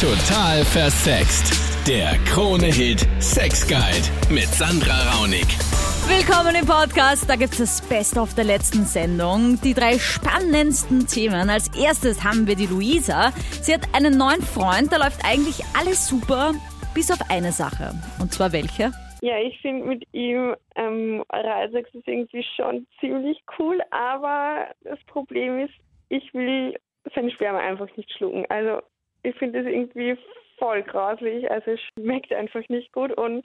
Total versext. Der Krone-Hit Sex Guide mit Sandra Raunig. Willkommen im Podcast. Da gibt es das Beste auf der letzten Sendung. Die drei spannendsten Themen. Als erstes haben wir die Luisa. Sie hat einen neuen Freund. Da läuft eigentlich alles super, bis auf eine Sache. Und zwar welche? Ja, ich finde mit ihm ähm, Oralsex ist irgendwie schon ziemlich cool, aber das Problem ist, ich will seine Sperma einfach nicht schlucken. Also ich finde es irgendwie voll grauslich. Also es schmeckt einfach nicht gut und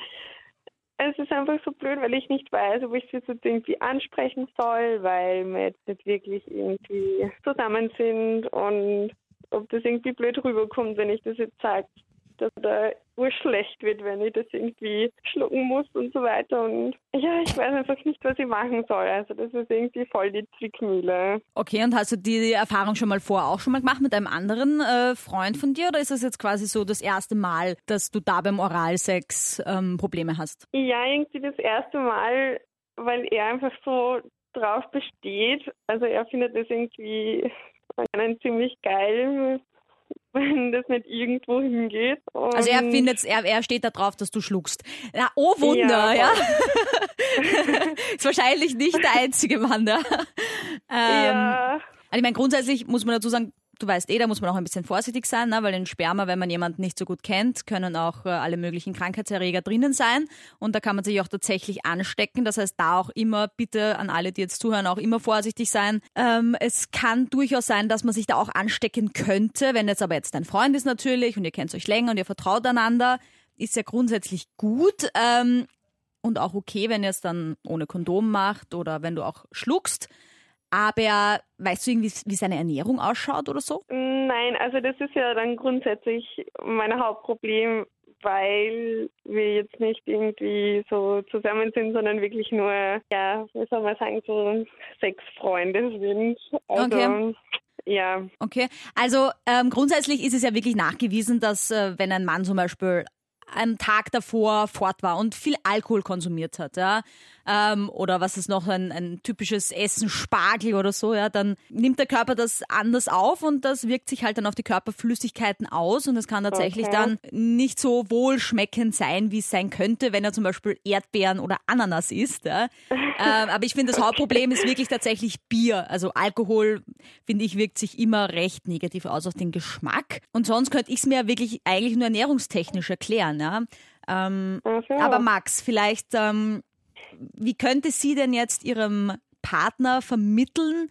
es ist einfach so blöd, weil ich nicht weiß, ob ich sie jetzt irgendwie ansprechen soll, weil wir jetzt nicht wirklich irgendwie zusammen sind und ob das irgendwie blöd rüberkommt, wenn ich das jetzt sage dass da wohl schlecht wird, wenn ich das irgendwie schlucken muss und so weiter. Und ja, ich weiß einfach nicht, was ich machen soll. Also das ist irgendwie voll die Zwickmühle. Okay, und hast du die Erfahrung schon mal vorher auch schon mal gemacht mit einem anderen äh, Freund von dir oder ist das jetzt quasi so das erste Mal, dass du da beim Oralsex ähm, Probleme hast? Ja, irgendwie das erste Mal, weil er einfach so drauf besteht. Also er findet das irgendwie ziemlich geil, wenn das nicht irgendwo hingeht. Und also er findet, er, er steht da drauf, dass du schluckst. Na, oh Wunder, ja. ja. ist wahrscheinlich nicht der einzige Mann da. Ähm, ja. Also ich meine, grundsätzlich muss man dazu sagen, du weißt eh, da muss man auch ein bisschen vorsichtig sein, ne? weil in Sperma, wenn man jemanden nicht so gut kennt, können auch äh, alle möglichen Krankheitserreger drinnen sein und da kann man sich auch tatsächlich anstecken. Das heißt, da auch immer bitte an alle, die jetzt zuhören, auch immer vorsichtig sein. Ähm, es kann durchaus sein, dass man sich da auch anstecken könnte, wenn jetzt aber jetzt dein Freund ist natürlich und ihr kennt euch länger und ihr vertraut einander, ist ja grundsätzlich gut. Ähm, und auch okay, wenn ihr es dann ohne Kondom macht oder wenn du auch schluckst. Aber weißt du irgendwie, wie seine Ernährung ausschaut oder so? Nein, also das ist ja dann grundsätzlich mein Hauptproblem, weil wir jetzt nicht irgendwie so zusammen sind, sondern wirklich nur, ja, wie soll man sagen, so sechs Freunde sind. Also, okay. Ja. Okay, also ähm, grundsätzlich ist es ja wirklich nachgewiesen, dass äh, wenn ein Mann zum Beispiel am Tag davor fort war und viel Alkohol konsumiert hat, ja, ähm, oder was ist noch ein, ein typisches Essen, Spargel oder so, ja, dann nimmt der Körper das anders auf und das wirkt sich halt dann auf die Körperflüssigkeiten aus und es kann tatsächlich okay. dann nicht so wohlschmeckend sein, wie es sein könnte, wenn er zum Beispiel Erdbeeren oder Ananas isst. Ja. ähm, aber ich finde, das Hauptproblem ist wirklich tatsächlich Bier. Also Alkohol, finde ich, wirkt sich immer recht negativ aus auf den Geschmack. Und sonst könnte ich es mir wirklich eigentlich nur ernährungstechnisch erklären. Ja. Ähm, okay. Aber Max, vielleicht ähm, wie könnte sie denn jetzt ihrem Partner vermitteln,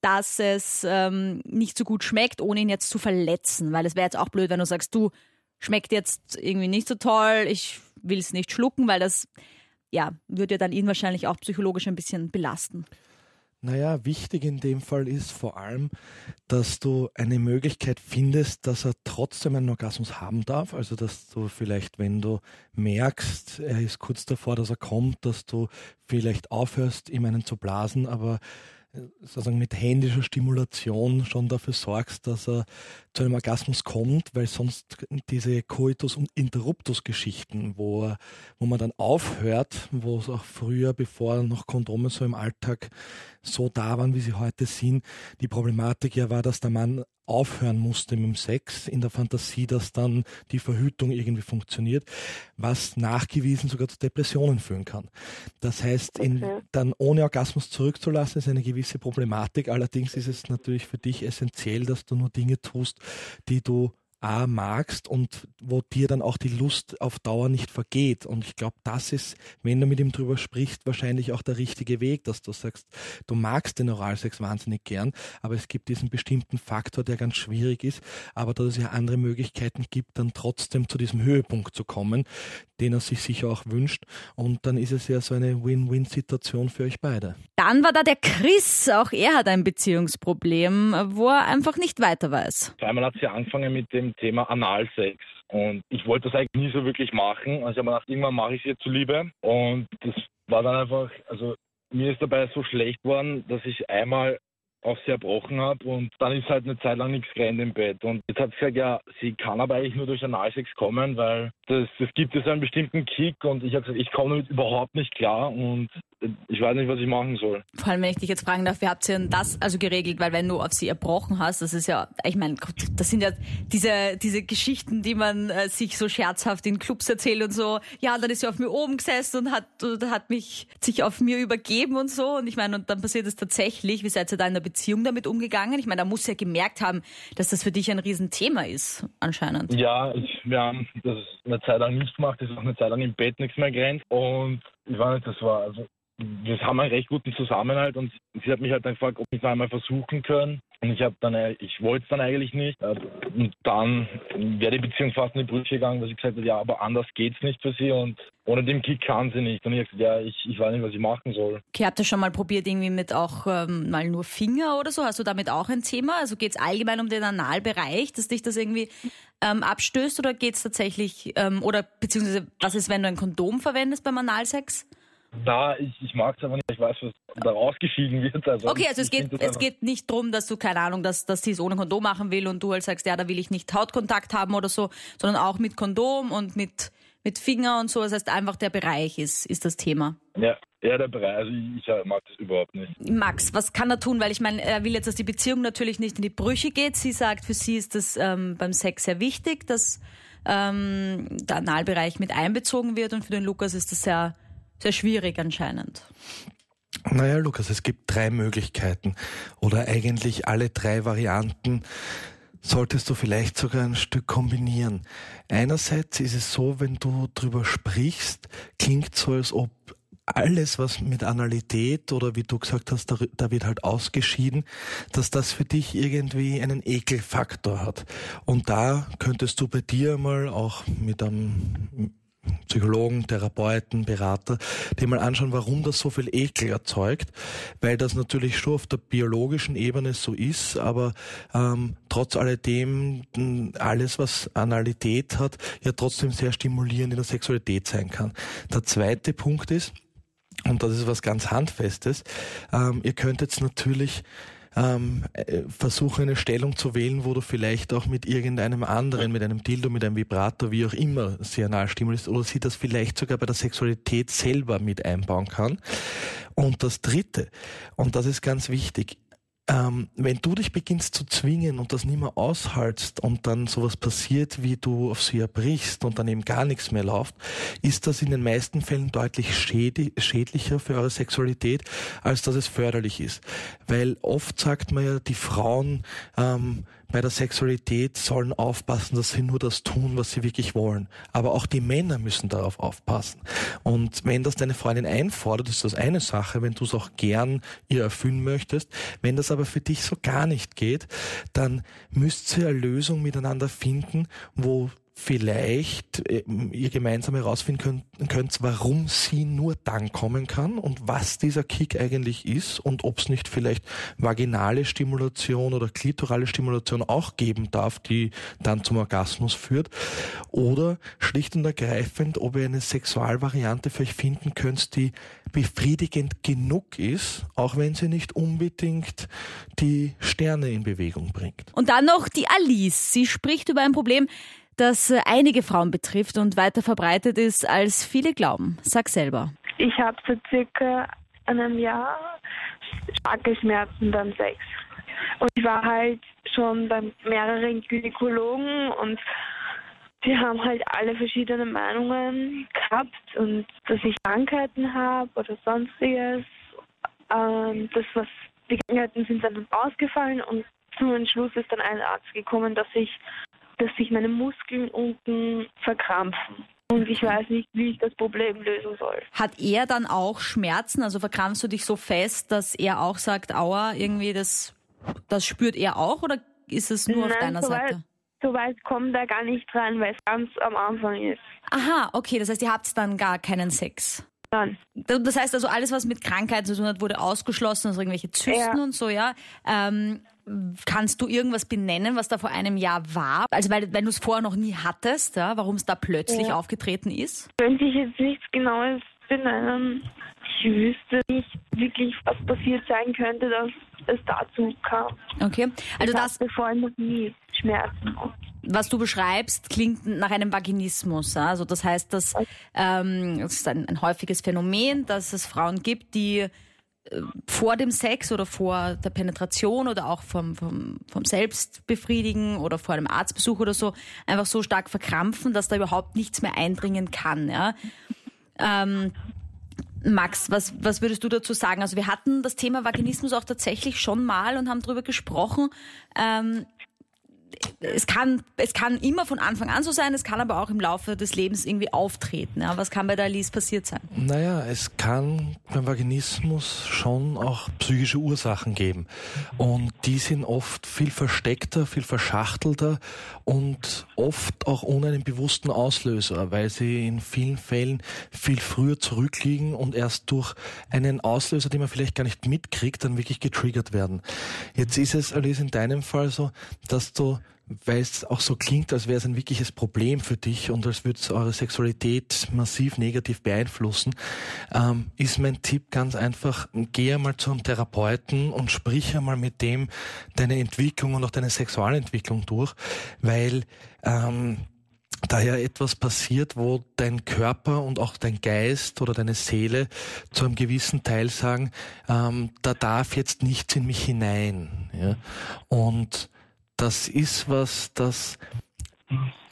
dass es ähm, nicht so gut schmeckt, ohne ihn jetzt zu verletzen? Weil es wäre jetzt auch blöd, wenn du sagst, du schmeckt jetzt irgendwie nicht so toll, ich will es nicht schlucken, weil das ja, würde ja dann ihn wahrscheinlich auch psychologisch ein bisschen belasten. Naja, wichtig in dem Fall ist vor allem, dass du eine Möglichkeit findest, dass er trotzdem einen Orgasmus haben darf. Also, dass du vielleicht, wenn du merkst, er ist kurz davor, dass er kommt, dass du vielleicht aufhörst, ihm einen zu blasen, aber sozusagen mit händischer Stimulation schon dafür sorgst, dass er zu einem Orgasmus kommt, weil sonst diese Coitus- und Interruptus-Geschichten, wo, wo man dann aufhört, wo es auch früher, bevor noch Kondome so im Alltag so da waren, wie sie heute sind, die Problematik ja war, dass der Mann aufhören musste mit dem Sex in der Fantasie, dass dann die Verhütung irgendwie funktioniert, was nachgewiesen sogar zu Depressionen führen kann. Das heißt, in, dann ohne Orgasmus zurückzulassen, ist eine gewisse Problematik. Allerdings ist es natürlich für dich essentiell, dass du nur Dinge tust, die du A magst und wo dir dann auch die Lust auf Dauer nicht vergeht. Und ich glaube, das ist, wenn du mit ihm drüber sprichst, wahrscheinlich auch der richtige Weg, dass du sagst, du magst den Oralsex wahnsinnig gern, aber es gibt diesen bestimmten Faktor, der ganz schwierig ist, aber dass es ja andere Möglichkeiten gibt, dann trotzdem zu diesem Höhepunkt zu kommen, den er sich sicher auch wünscht. Und dann ist es ja so eine Win-Win-Situation für euch beide. Dann war da der Chris, auch er hat ein Beziehungsproblem, wo er einfach nicht weiter weiß. Zweimal hat sie angefangen mit dem Thema Analsex. Und ich wollte das eigentlich nie so wirklich machen. Also ich habe mir gedacht, irgendwann mache ich es ihr zuliebe. Und das war dann einfach, also mir ist dabei so schlecht worden, dass ich einmal auch sehr erbrochen habe und dann ist halt eine Zeit lang nichts gerannt im Bett. Und jetzt hat sie gesagt, ja, sie kann aber eigentlich nur durch Analsex kommen, weil das, das gibt es einen bestimmten Kick und ich habe gesagt, ich komme damit überhaupt nicht klar und ich weiß nicht, was ich machen soll. Vor allem, wenn ich dich jetzt fragen darf, wie habt ihr denn das also geregelt? Weil wenn du auf sie erbrochen hast, das ist ja, ich meine, das sind ja diese, diese Geschichten, die man äh, sich so scherzhaft in Clubs erzählt und so. Ja, dann ist sie auf mir oben gesessen und hat, und hat mich sich auf mir übergeben und so. Und ich meine, und dann passiert es tatsächlich. Wie seid ihr da in der Beziehung damit umgegangen? Ich meine, da muss ja gemerkt haben, dass das für dich ein Riesenthema ist, anscheinend. Ja, ich, wir haben das eine Zeit lang nicht gemacht, ist auch eine Zeit lang im Bett nichts mehr grenzt. Und ich weiß nicht, das war, also wir haben einen recht guten Zusammenhalt und sie hat mich halt dann gefragt, ob wir es einmal versuchen können. Ich ich wollte es dann eigentlich nicht. Äh, und dann wäre die Beziehung fast in die Brüche gegangen, dass ich gesagt habe, ja, aber anders geht's nicht für sie und ohne den Kick kann sie nicht. Und ich habe gesagt, ja, ich, ich weiß nicht, was ich machen soll. Okay, habt ihr schon mal probiert, irgendwie mit auch ähm, mal nur Finger oder so? Hast du damit auch ein Thema? Also geht es allgemein um den Analbereich, dass dich das irgendwie ähm, abstößt oder geht es tatsächlich, ähm, oder beziehungsweise was ist, wenn du ein Kondom verwendest beim Analsex? Na, ich, ich mag es aber nicht. Ich weiß, was da rausgeschieden wird. Also okay, also es geht, es geht nicht darum, dass du, keine Ahnung, dass, dass sie es ohne Kondom machen will und du halt sagst, ja, da will ich nicht Hautkontakt haben oder so, sondern auch mit Kondom und mit, mit Finger und so. Das heißt, einfach der Bereich ist, ist das Thema. Ja, ja, der Bereich. Also ich, ich mag das überhaupt nicht. Max, was kann er tun? Weil ich meine, er will jetzt, dass die Beziehung natürlich nicht in die Brüche geht. Sie sagt, für sie ist das ähm, beim Sex sehr wichtig, dass ähm, der Analbereich mit einbezogen wird und für den Lukas ist das sehr sehr schwierig anscheinend. Naja, Lukas, es gibt drei Möglichkeiten oder eigentlich alle drei Varianten solltest du vielleicht sogar ein Stück kombinieren. Einerseits ist es so, wenn du drüber sprichst, klingt so, als ob alles, was mit Analität oder wie du gesagt hast, da, da, wird halt ausgeschieden, dass das für dich irgendwie einen Ekelfaktor hat. Und da könntest du bei dir mal auch mit einem Psychologen, Therapeuten, Berater, die mal anschauen, warum das so viel Ekel erzeugt, weil das natürlich schon auf der biologischen Ebene so ist, aber ähm, trotz alledem alles, was Analität hat, ja trotzdem sehr stimulierend in der Sexualität sein kann. Der zweite Punkt ist, und das ist was ganz Handfestes, ähm, ihr könnt jetzt natürlich ähm, äh, versuche eine Stellung zu wählen, wo du vielleicht auch mit irgendeinem anderen, mit einem Dildo, mit einem Vibrator, wie auch immer, sie anal stimulierst oder sie das vielleicht sogar bei der Sexualität selber mit einbauen kann. Und das Dritte, und das ist ganz wichtig, ähm, wenn du dich beginnst zu zwingen und das nicht mehr aushaltst und dann sowas passiert, wie du auf sie erbrichst und dann eben gar nichts mehr läuft, ist das in den meisten Fällen deutlich schädlicher für eure Sexualität, als dass es förderlich ist. Weil oft sagt man ja, die Frauen ähm, bei der Sexualität sollen aufpassen, dass sie nur das tun, was sie wirklich wollen. Aber auch die Männer müssen darauf aufpassen. Und wenn das deine Freundin einfordert, ist das eine Sache, wenn du es auch gern ihr erfüllen möchtest. Wenn das aber für dich so gar nicht geht, dann müsst ihr eine Lösung miteinander finden, wo vielleicht äh, ihr gemeinsam herausfinden könnt, könnt, warum sie nur dann kommen kann und was dieser Kick eigentlich ist und ob es nicht vielleicht vaginale Stimulation oder klitorale Stimulation auch geben darf, die dann zum Orgasmus führt. Oder schlicht und ergreifend, ob ihr eine Sexualvariante für euch finden könnt, die befriedigend genug ist, auch wenn sie nicht unbedingt die Sterne in Bewegung bringt. Und dann noch die Alice. Sie spricht über ein Problem, das äh, einige Frauen betrifft und weiter verbreitet ist, als viele glauben. Sag selber. Ich habe seit circa einem Jahr starke Schmerzen beim Sex. Und ich war halt schon bei mehreren Gynäkologen und die haben halt alle verschiedene Meinungen gehabt und dass ich Krankheiten habe oder sonstiges. Ähm, das, was die Krankheiten sind dann ausgefallen und zum Entschluss ist dann ein Arzt gekommen, dass ich dass sich meine Muskeln unten verkrampfen. Und ich weiß nicht, wie ich das Problem lösen soll. Hat er dann auch Schmerzen? Also verkrampfst du dich so fest, dass er auch sagt, aua, irgendwie das, das spürt er auch oder ist es nur Nein, auf deiner so Seite? Weit, so weit kommt er gar nicht rein, weil es ganz am Anfang ist. Aha, okay, das heißt, ihr habt dann gar keinen Sex. Nein. Das heißt also, alles, was mit Krankheiten zu tun hat, wurde ausgeschlossen, also irgendwelche Zysten ja. und so, ja. Ähm, Kannst du irgendwas benennen, was da vor einem Jahr war? Also weil wenn du es vorher noch nie hattest, ja, warum es da plötzlich ja. aufgetreten ist? Könnte ich jetzt nichts Genaues in einem, ich wüsste nicht wirklich, was passiert sein könnte, dass es dazu kam. Okay, also ich das, hatte vorhin noch nie Schmerzen. was du beschreibst, klingt nach einem Vaginismus. Also das heißt, dass ähm, es ist ein, ein häufiges Phänomen, dass es Frauen gibt, die vor dem Sex oder vor der Penetration oder auch vom, vom, vom Selbstbefriedigen oder vor einem Arztbesuch oder so einfach so stark verkrampfen, dass da überhaupt nichts mehr eindringen kann. Ja? Ähm, Max, was, was würdest du dazu sagen? Also wir hatten das Thema Vaginismus auch tatsächlich schon mal und haben darüber gesprochen. Ähm, es kann, es kann immer von Anfang an so sein, es kann aber auch im Laufe des Lebens irgendwie auftreten. Ja? Was kann bei der Alice passiert sein? Naja, es kann beim Vaginismus schon auch psychische Ursachen geben. Und die sind oft viel versteckter, viel verschachtelter und oft auch ohne einen bewussten Auslöser, weil sie in vielen Fällen viel früher zurückliegen und erst durch einen Auslöser, den man vielleicht gar nicht mitkriegt, dann wirklich getriggert werden. Jetzt ist es, Alice, in deinem Fall so, dass du weil es auch so klingt, als wäre es ein wirkliches Problem für dich und als würde es eure Sexualität massiv negativ beeinflussen, ähm, ist mein Tipp ganz einfach, geh einmal zum Therapeuten und sprich einmal mit dem deine Entwicklung und auch deine Sexualentwicklung durch, weil ähm, da ja etwas passiert, wo dein Körper und auch dein Geist oder deine Seele zu einem gewissen Teil sagen, ähm, da darf jetzt nichts in mich hinein. Ja? Und das ist was, das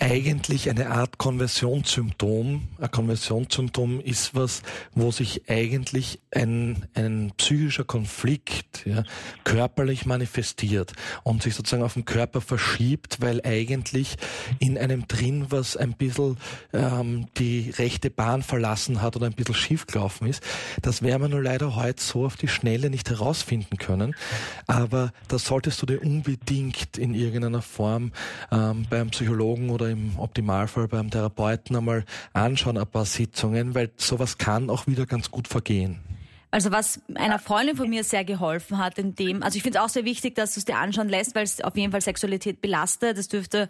eigentlich eine Art Konversionssymptom. Ein Konversionssymptom ist was, wo sich eigentlich ein, ein psychischer Konflikt ja, körperlich manifestiert und sich sozusagen auf den Körper verschiebt, weil eigentlich in einem drin was ein bisschen ähm, die rechte Bahn verlassen hat oder ein bisschen schief gelaufen ist. Das werden wir nur leider heute so auf die Schnelle nicht herausfinden können. Aber das solltest du dir unbedingt in irgendeiner Form ähm, beim Psychologen oder im Optimalfall beim Therapeuten einmal anschauen, ein paar Sitzungen, weil sowas kann auch wieder ganz gut vergehen. Also was einer Freundin von mir sehr geholfen hat in dem, also ich finde es auch sehr wichtig, dass du es dir anschauen lässt, weil es auf jeden Fall Sexualität belastet. Es dürfte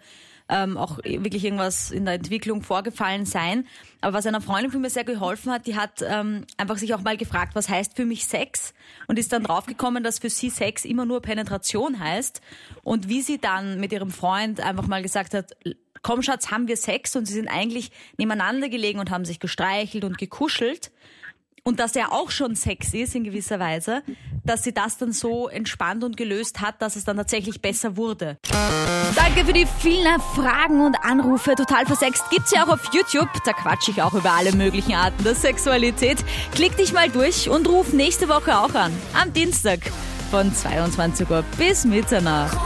ähm, auch wirklich irgendwas in der Entwicklung vorgefallen sein. Aber was einer Freundin von mir sehr geholfen hat, die hat ähm, einfach sich auch mal gefragt, was heißt für mich Sex? Und ist dann draufgekommen, dass für sie Sex immer nur Penetration heißt. Und wie sie dann mit ihrem Freund einfach mal gesagt hat, komm Schatz, haben wir Sex? Und sie sind eigentlich nebeneinander gelegen und haben sich gestreichelt und gekuschelt und dass er auch schon Sex ist in gewisser Weise, dass sie das dann so entspannt und gelöst hat, dass es dann tatsächlich besser wurde. Danke für die vielen Fragen und Anrufe. Total versext gibt's ja auch auf YouTube. Da quatsche ich auch über alle möglichen Arten der Sexualität. Klick dich mal durch und ruf nächste Woche auch an. Am Dienstag von 22 Uhr bis Mitternacht.